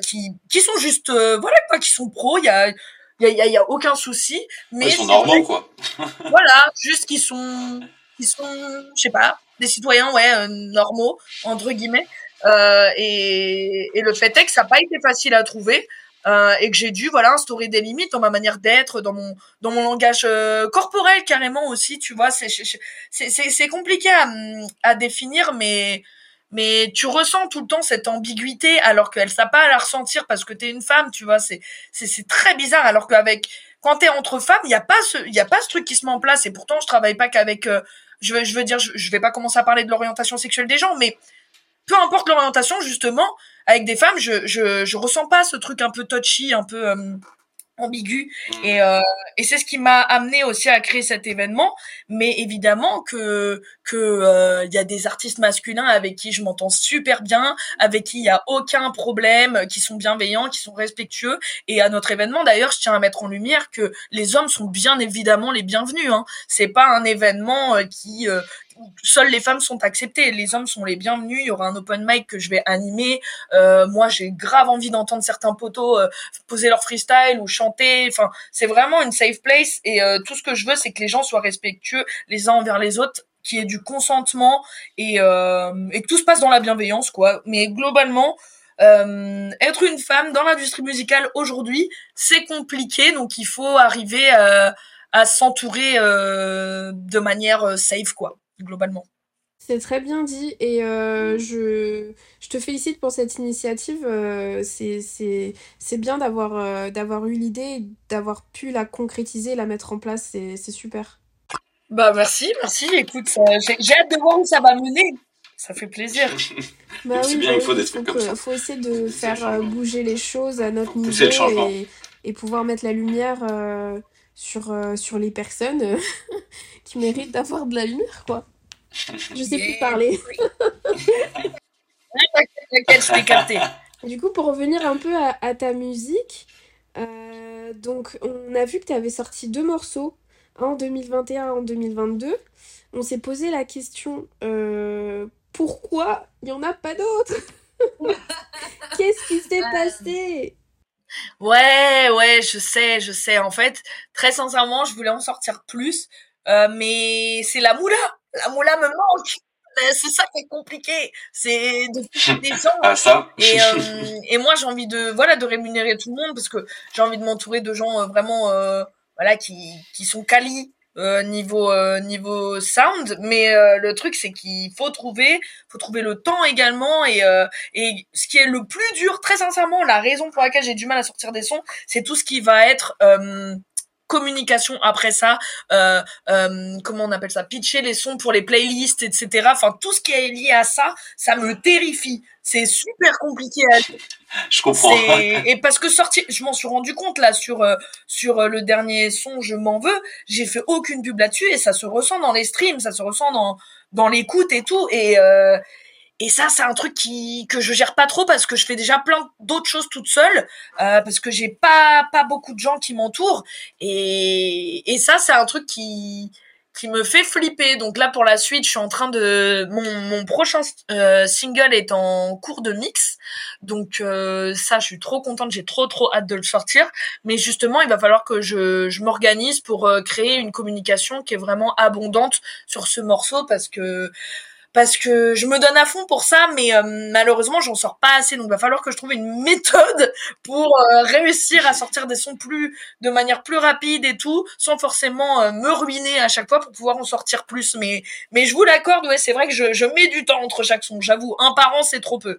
qui qui sont juste, voilà quoi, qui sont pros. Il y a il y a, y a, aucun souci. Mais ils sont normaux, quoi. voilà, juste qu'ils sont, ils sont, je sais pas, des citoyens, ouais, euh, normaux entre guillemets. Euh, et, et, le fait est que ça n'a pas été facile à trouver. Euh, et que j'ai dû voilà instaurer des limites dans ma manière d'être dans mon dans mon langage euh, corporel carrément aussi tu vois. C'est c'est c'est compliqué à, à définir mais mais tu ressens tout le temps cette ambiguïté alors qu'elle sait pas à la ressentir parce que t'es une femme, tu vois, c'est c'est très bizarre alors qu'avec quand t'es entre femmes, il y a pas ce il y a pas ce truc qui se met en place et pourtant je travaille pas qu'avec euh, je veux je veux dire je, je, vais pas commencer à parler de l'orientation sexuelle des gens mais peu importe l'orientation justement avec des femmes, je je je ressens pas ce truc un peu touchy, un peu euh, ambigu. Mmh. et, euh, et c'est ce qui m'a amené aussi à créer cet événement. Mais évidemment que que euh, il y a des artistes masculins avec qui je m'entends super bien avec qui il y a aucun problème qui sont bienveillants qui sont respectueux. Et à notre événement d'ailleurs je tiens à mettre en lumière que les hommes sont bien évidemment les bienvenus hein. C'est pas un événement euh, qui seules les femmes sont acceptées, les hommes sont les bienvenus. Il y aura un open mic que je vais animer. Euh, moi, j'ai grave envie d'entendre certains potos euh, poser leur freestyle ou chanter. Enfin, c'est vraiment une safe place et euh, tout ce que je veux, c'est que les gens soient respectueux les uns envers les autres qu'il y ait du consentement et, et que tout se passe dans la bienveillance, quoi. Mais globalement, euh, être une femme dans l'industrie musicale aujourd'hui, c'est compliqué, donc il faut arriver à, à s'entourer euh, de manière safe, quoi globalement. C'est très bien dit et euh, je, je, te félicite pour cette initiative. Euh, c'est bien d'avoir euh, d'avoir eu l'idée, d'avoir pu la concrétiser, la mettre en place. C'est super. Bah merci, merci. Écoute, j'ai hâte de voir où ça va mener. Ça fait plaisir. bah oui, bien, bah il faut des trucs comme ça. faut essayer de faire bouger les choses à notre niveau et, et, pouvoir mettre la lumière sur, sur les personnes qui méritent d'avoir de la lumière, quoi. Je sais plus parler. Je capté. Du coup, pour revenir un peu à, ta musique, euh, Euh, donc, on a vu que tu avais sorti deux morceaux, un en 2021 et en 2022. On s'est posé la question euh, pourquoi il n'y en a pas d'autres? Qu'est-ce qui s'est passé? Ouais, ouais, je sais, je sais. En fait, très sincèrement, je voulais en sortir plus, euh, mais c'est la moula. La moula me manque. C'est ça qui est compliqué. C'est de des gens. Ah, ça. Et, euh, et moi, j'ai envie de, voilà, de rémunérer tout le monde parce que j'ai envie de m'entourer de gens euh, vraiment, euh, voilà, qui, qui sont quali, euh, niveau euh, niveau sound mais euh, le truc c'est qu'il faut trouver faut trouver le temps également et et ce qui est le plus dur très sincèrement la raison pour laquelle j'ai du mal à sortir des sons c'est tout ce qui va être communication après ça, euh, euh, comment on appelle ça, pitcher les sons pour les playlists, etc. Enfin, tout ce qui est lié à ça, ça me terrifie. C'est super compliqué à Je comprends. Et parce que sortir, je m'en suis rendu compte là sur euh, sur euh, le dernier son, je m'en veux. J'ai fait aucune pub là-dessus et ça se ressent dans les streams, ça se ressent dans dans l'écoute et tout. Et euh, et ça, c'est un truc qui que je gère pas trop parce que je fais déjà plein d'autres choses toute seule, euh, parce que j'ai pas pas beaucoup de gens qui m'entourent. Et, et ça, c'est un truc qui qui me fait flipper. Donc là, pour la suite, je suis en train de mon, mon prochain euh, single est en cours de mix. Donc euh, ça, je suis trop contente. J'ai trop trop hâte de le sortir. Mais justement, il va falloir que je je m'organise pour euh, créer une communication qui est vraiment abondante sur ce morceau parce que parce que je me donne à fond pour ça, mais euh, malheureusement j'en sors pas assez, donc il va falloir que je trouve une méthode pour euh, réussir à sortir des sons plus de manière plus rapide et tout, sans forcément euh, me ruiner à chaque fois pour pouvoir en sortir plus. Mais mais je vous l'accorde, ouais, c'est vrai que je, je mets du temps entre chaque son. J'avoue, un par an c'est trop peu.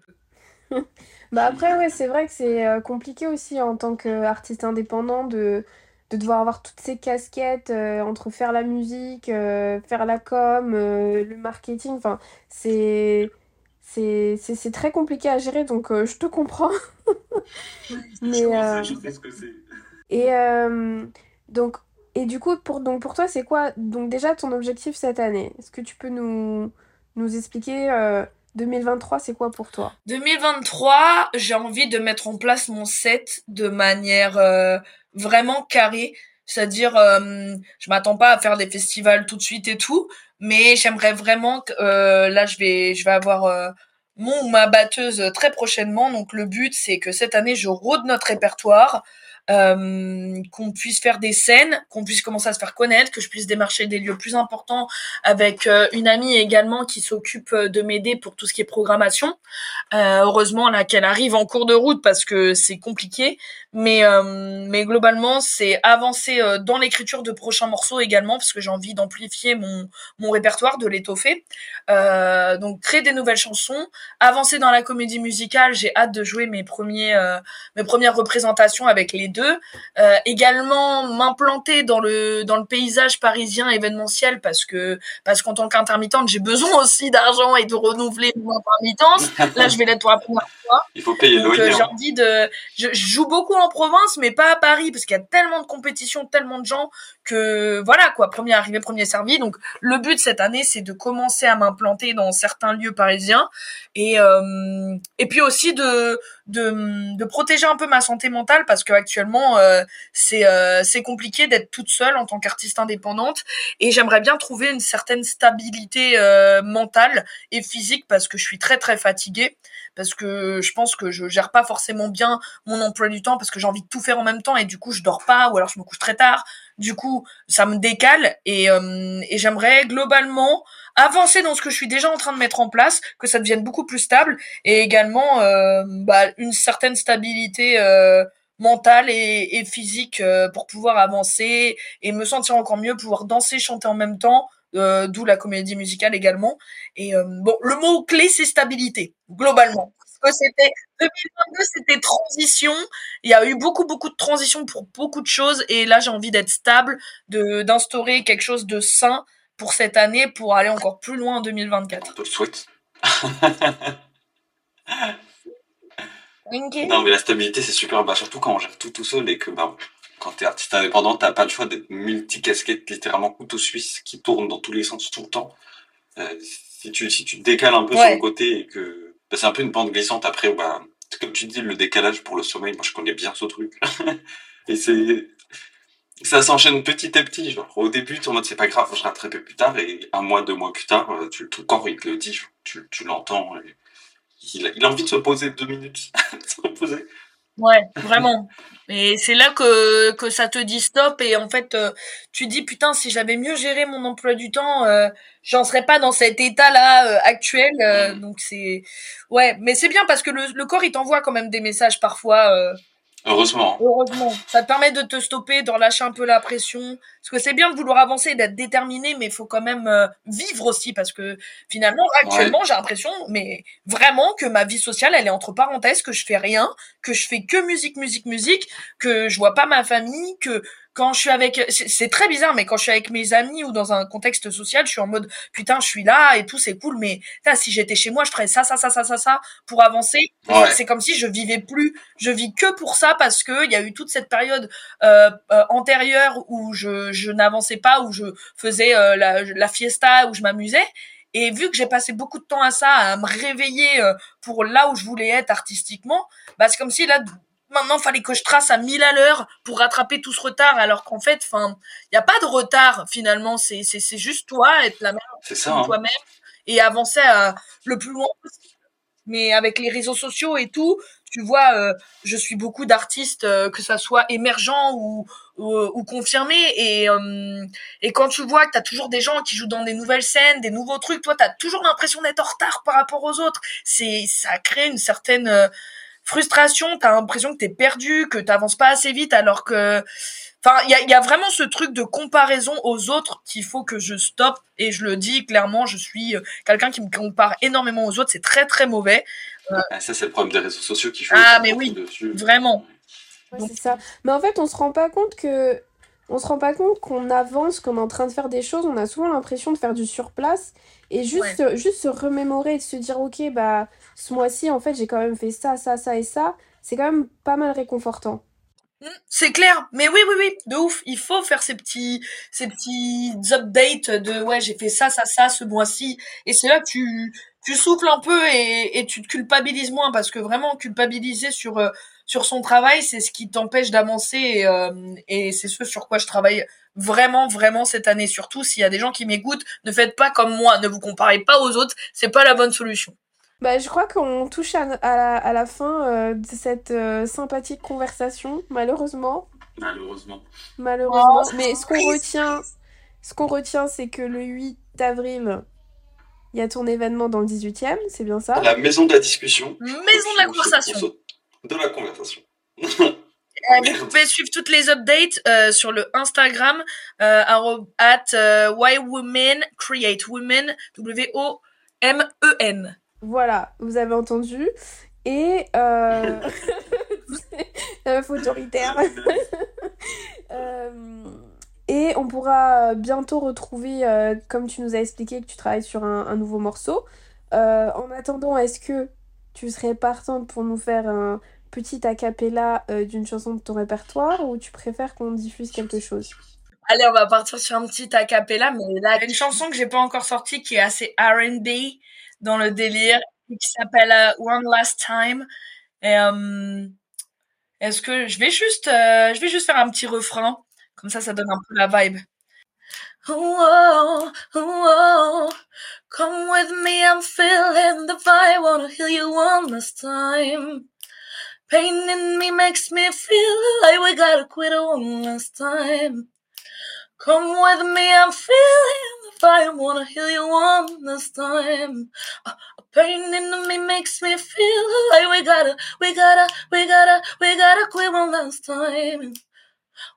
bah après ouais, c'est vrai que c'est compliqué aussi en tant qu'artiste indépendant de de devoir avoir toutes ces casquettes euh, entre faire la musique, euh, faire la com, euh, le marketing, enfin, c'est c'est très compliqué à gérer, donc je te comprends. Mais, je sais ce que c'est. Et donc, et du coup, pour, donc pour toi, c'est quoi donc déjà ton objectif cette année? Est-ce que tu peux nous, nous expliquer 2023, c'est quoi pour toi? 2023, j'ai envie de mettre en place mon set de manière vraiment carré. C'est-à-dire, euh, je m'attends pas à faire des festivals tout de suite et tout, mais j'aimerais vraiment que euh, là, je vais, je vais avoir euh, mon ou ma batteuse très prochainement. Donc le but, c'est que cette année, je rôde notre répertoire, euh, qu'on puisse faire des scènes, qu'on puisse commencer à se faire connaître, que je puisse démarcher des lieux plus importants avec euh, une amie également qui s'occupe euh, de m'aider pour tout ce qui est programmation. Heureusement là qu'elle arrive en cours de route parce que c'est compliqué, mais mais globalement c'est avancer dans l'écriture de prochains morceaux également parce que j'ai envie d'amplifier mon mon répertoire, de l'étoffer. donc créer des nouvelles chansons, avancer dans la comédie musicale. J'ai hâte de jouer mes premiers mes premières représentations avec les deux euh, également m'implanter dans le dans le paysage parisien événementiel parce que parce qu'en tant qu'intermittente j'ai besoin aussi d'argent et de renouveler mon intermittence. Là je vais l'être pour la première fois. Il faut payer Donc, euh, J'ai hein. envie de je, joue beaucoup en province mais pas à Paris parce qu'il y a tellement de compétition, tellement de gens que voilà quoi, premier arrivé premier servi. Donc le but cette année c'est de commencer à m'implanter dans certains lieux parisiens et euh, et puis aussi de de de protéger un peu ma santé mentale parce que actuellement euh, c'est euh, c'est compliqué d'être toute seule en tant qu'artiste indépendante. Et j'aimerais bien trouver une certaine stabilité euh, mentale et physique parce que je suis très très fatiguée. Parce que je pense que je gère pas forcément bien mon emploi du temps parce que j'ai envie de tout faire en même temps et du coup je dors pas ou alors je me couche très tard. Du coup ça me décale et, et j'aimerais globalement avancer dans ce que je suis déjà en train de mettre en place que ça devienne beaucoup plus stable et également bah, une certaine stabilité mentale et, physique euh, pour pouvoir avancer et me sentir encore mieux, pouvoir danser, chanter en même temps, euh, d'où la comédie musicale également. Et euh, bon, le mot clé c'est stabilité globalement. Parce que c'était 2022, c'était transition. Il y a eu beaucoup beaucoup de transitions pour beaucoup de choses et là j'ai envie d'être stable, de d'instaurer quelque chose de sain pour cette année pour aller encore plus loin en 2024. Je te le souhaite. Non, mais la stabilité, c'est super. Bah, surtout quand on gère tout tout seul et que bah, quand tu es artiste indépendant, t'as pas le choix d'être multi-casquette, littéralement couteau suisse qui tourne dans tous les sens tout le temps. Euh, si, tu, si tu te décales un peu sur le côté et que bah, c'est un peu une pente glissante après, bah, comme tu dis, le décalage pour le sommeil, moi je connais bien ce truc. Et c'est, ça s'enchaîne petit à petit. Genre, au début, tu en mode c'est pas grave, je rattrape plus tard, et un mois, deux mois plus tard, euh, tu, ton corps il te le dit, tu, tu l'entends. Il a, envie de se poser deux minutes. Ouais, vraiment. Et c'est là que, ça te dit stop et en fait euh, tu dis putain si j'avais mieux géré mon emploi du temps euh, j'en serais pas dans cet état là euh, actuel donc c'est ouais mais c'est bien parce que le, le corps il t'envoie quand même des messages parfois Heureusement. Heureusement. Ça te permet de te stopper, de relâcher un peu la pression. Parce que c'est bien de vouloir avancer, d'être déterminé, mais il faut quand même euh, vivre aussi. Parce que finalement, actuellement, j'ai l'impression, mais vraiment, que ma vie sociale, elle est entre parenthèses, que je fais rien, que je fais que musique, musique, musique, que je vois pas ma famille, que quand je suis avec, c'est très bizarre, mais quand je suis avec mes amis ou dans un contexte social, je suis en mode putain, je suis là et tout, c'est cool, mais si j'étais chez moi, je ferais ça, ça, ça, ça, ça, ça pour avancer. C'est comme si je vivais plus, je vis que pour ça parce que il y a eu toute cette période euh, euh, antérieure où je, je n'avançais pas, où je faisais euh, la, la fiesta, où je m'amusais. Et vu que j'ai passé beaucoup de temps à ça, à me réveiller pour là où je voulais être artistiquement, bah c'est comme si là maintenant fallait que je trace à 1000 à l'heure pour rattraper tout ce retard alors qu'en fait enfin il y a pas de retard finalement. C'est c'est c'est juste toi être la même hein. toi-même et avancer à, le plus loin possible. Mais avec les réseaux sociaux et tout tu vois euh, je suis beaucoup d'artistes euh, que ça soit émergents ou ou, ou confirmés et euh, et quand tu vois que tu as toujours des gens qui jouent dans des nouvelles scènes des nouveaux trucs toi tu as toujours l'impression d'être en retard par rapport aux autres. C'est ça crée une certaine frustration, t'as l'impression que t'es perdu, que t'avances pas assez vite, alors que, enfin, il y a, y a, vraiment ce truc de comparaison aux autres qu'il faut que je stoppe. Et je le dis clairement, je suis euh, quelqu'un qui me compare énormément aux autres. C'est très très mauvais. Euh, ah, ça, c'est le problème des réseaux sociaux qui jouent. Ah, mais oui, vraiment. c'est ça. Mais en fait, on se rend pas compte que on se rend pas compte qu'on avance, qu'on est en train de faire des choses. On a souvent l'impression de faire du surplace et juste, juste se remémorer et de se dire, ok, bah, ce mois-ci, en fait, j'ai quand même fait ça, ça, ça et ça. C'est quand même pas mal réconfortant. Mmh, c'est clair, mais oui, oui, oui, de ouf. Il faut faire ces petits, ces petits updates de ouais, j'ai fait ça, ça, ça ce mois-ci. Et c'est là que tu, tu souffles un peu et, et tu te culpabilises moins parce que vraiment culpabiliser sur euh, sur son travail, c'est ce qui t'empêche d'avancer et, euh, et c'est ce sur quoi je travaille vraiment, vraiment cette année. Surtout s'il y a des gens qui m'écoutent, ne faites pas comme moi, ne vous comparez pas aux autres, c'est pas la bonne solution. Bah, je crois qu'on touche à, à, la, fin euh, de cette euh, sympathique conversation, malheureusement. Malheureusement. Malheureusement. Oh, Mais ce qu'on retient, ce qu'on retient, c'est que le 8 avril, il y a ton événement dans le 18e, c'est bien ça? La maison de la discussion. Maison de la conversation de la conversation. Euh, vous pouvez suivre toutes les updates euh, sur le Instagram euh, at euh, Why Women Create Women W O M E N. Voilà, vous avez entendu. Et euh... la autoritaire. et on pourra bientôt retrouver, comme tu nous as expliqué, que tu travailles sur un, un nouveau morceau. en attendant, est-ce que tu serais partante pour nous faire un petit acapella euh, d'une chanson de ton répertoire ou tu préfères qu'on diffuse quelque chose? Allez, on va partir sur un petit acapella, mais là, une chanson que j'ai pas encore sortie qui est assez R&B dans le délire, qui s'appelle euh, One Last Time. Et euh, est-ce que je vais juste, je vais juste faire un petit refrain, comme ça, ça donne un peu la vibe. Oh, oh, come with me, I'm feeling the vibe, wanna heal you one last time. Pain in me makes me feel like we gotta quit one last time. Come with me, I'm feeling the fire, wanna heal you one last time. Uh, pain in me makes me feel like we gotta, we gotta, we gotta, we gotta quit one last time.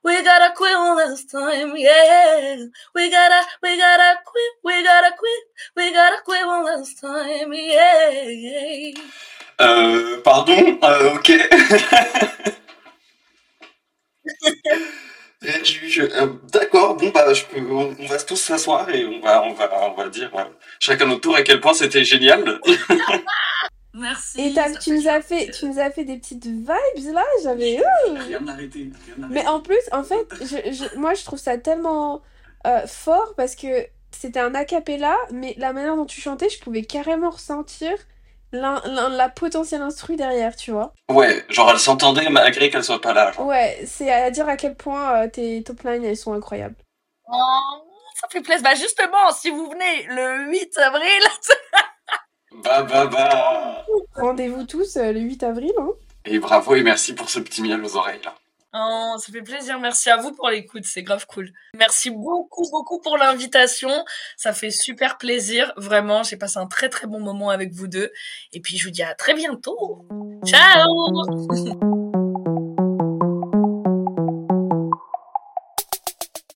We gotta quit one last time, yeah. We gotta, we gotta quit, we gotta quit, we gotta quit one last time, yeah. Euh, pardon, euh, ok. Euh, d'accord, bon bah je peux, on, va tous s'asseoir et on va, on va, on va dire euh, chacun notre tour à quel point c'était génial. Merci. Et tu nous as fait, tu nous as fait des petites vibes là, j'avais. Rien arrêté, Mais en plus, en fait, je, moi je trouve ça tellement fort parce que c'était un acapella, mais la manière dont tu chantais, je pouvais carrément ressentir la potentielle instru derrière, tu vois. Ouais, genre elle s'entendait malgré qu'elle soit pas là. Ouais, c'est à dire à quel point euh, tes top lines elles sont incroyables. Oh, ça fait plaisir. Bah justement, si vous venez le 8 avril. bah bah bah. Rendez-vous tous euh, le 8 avril. Hein. Et bravo et merci pour ce petit miel aux oreilles là. Oh, ça fait plaisir. Merci à vous pour l'écoute. C'est grave cool. Merci beaucoup, beaucoup pour l'invitation. Ça fait super plaisir. Vraiment, j'ai passé un très, très bon moment avec vous deux. Et puis, je vous dis à très bientôt. Ciao!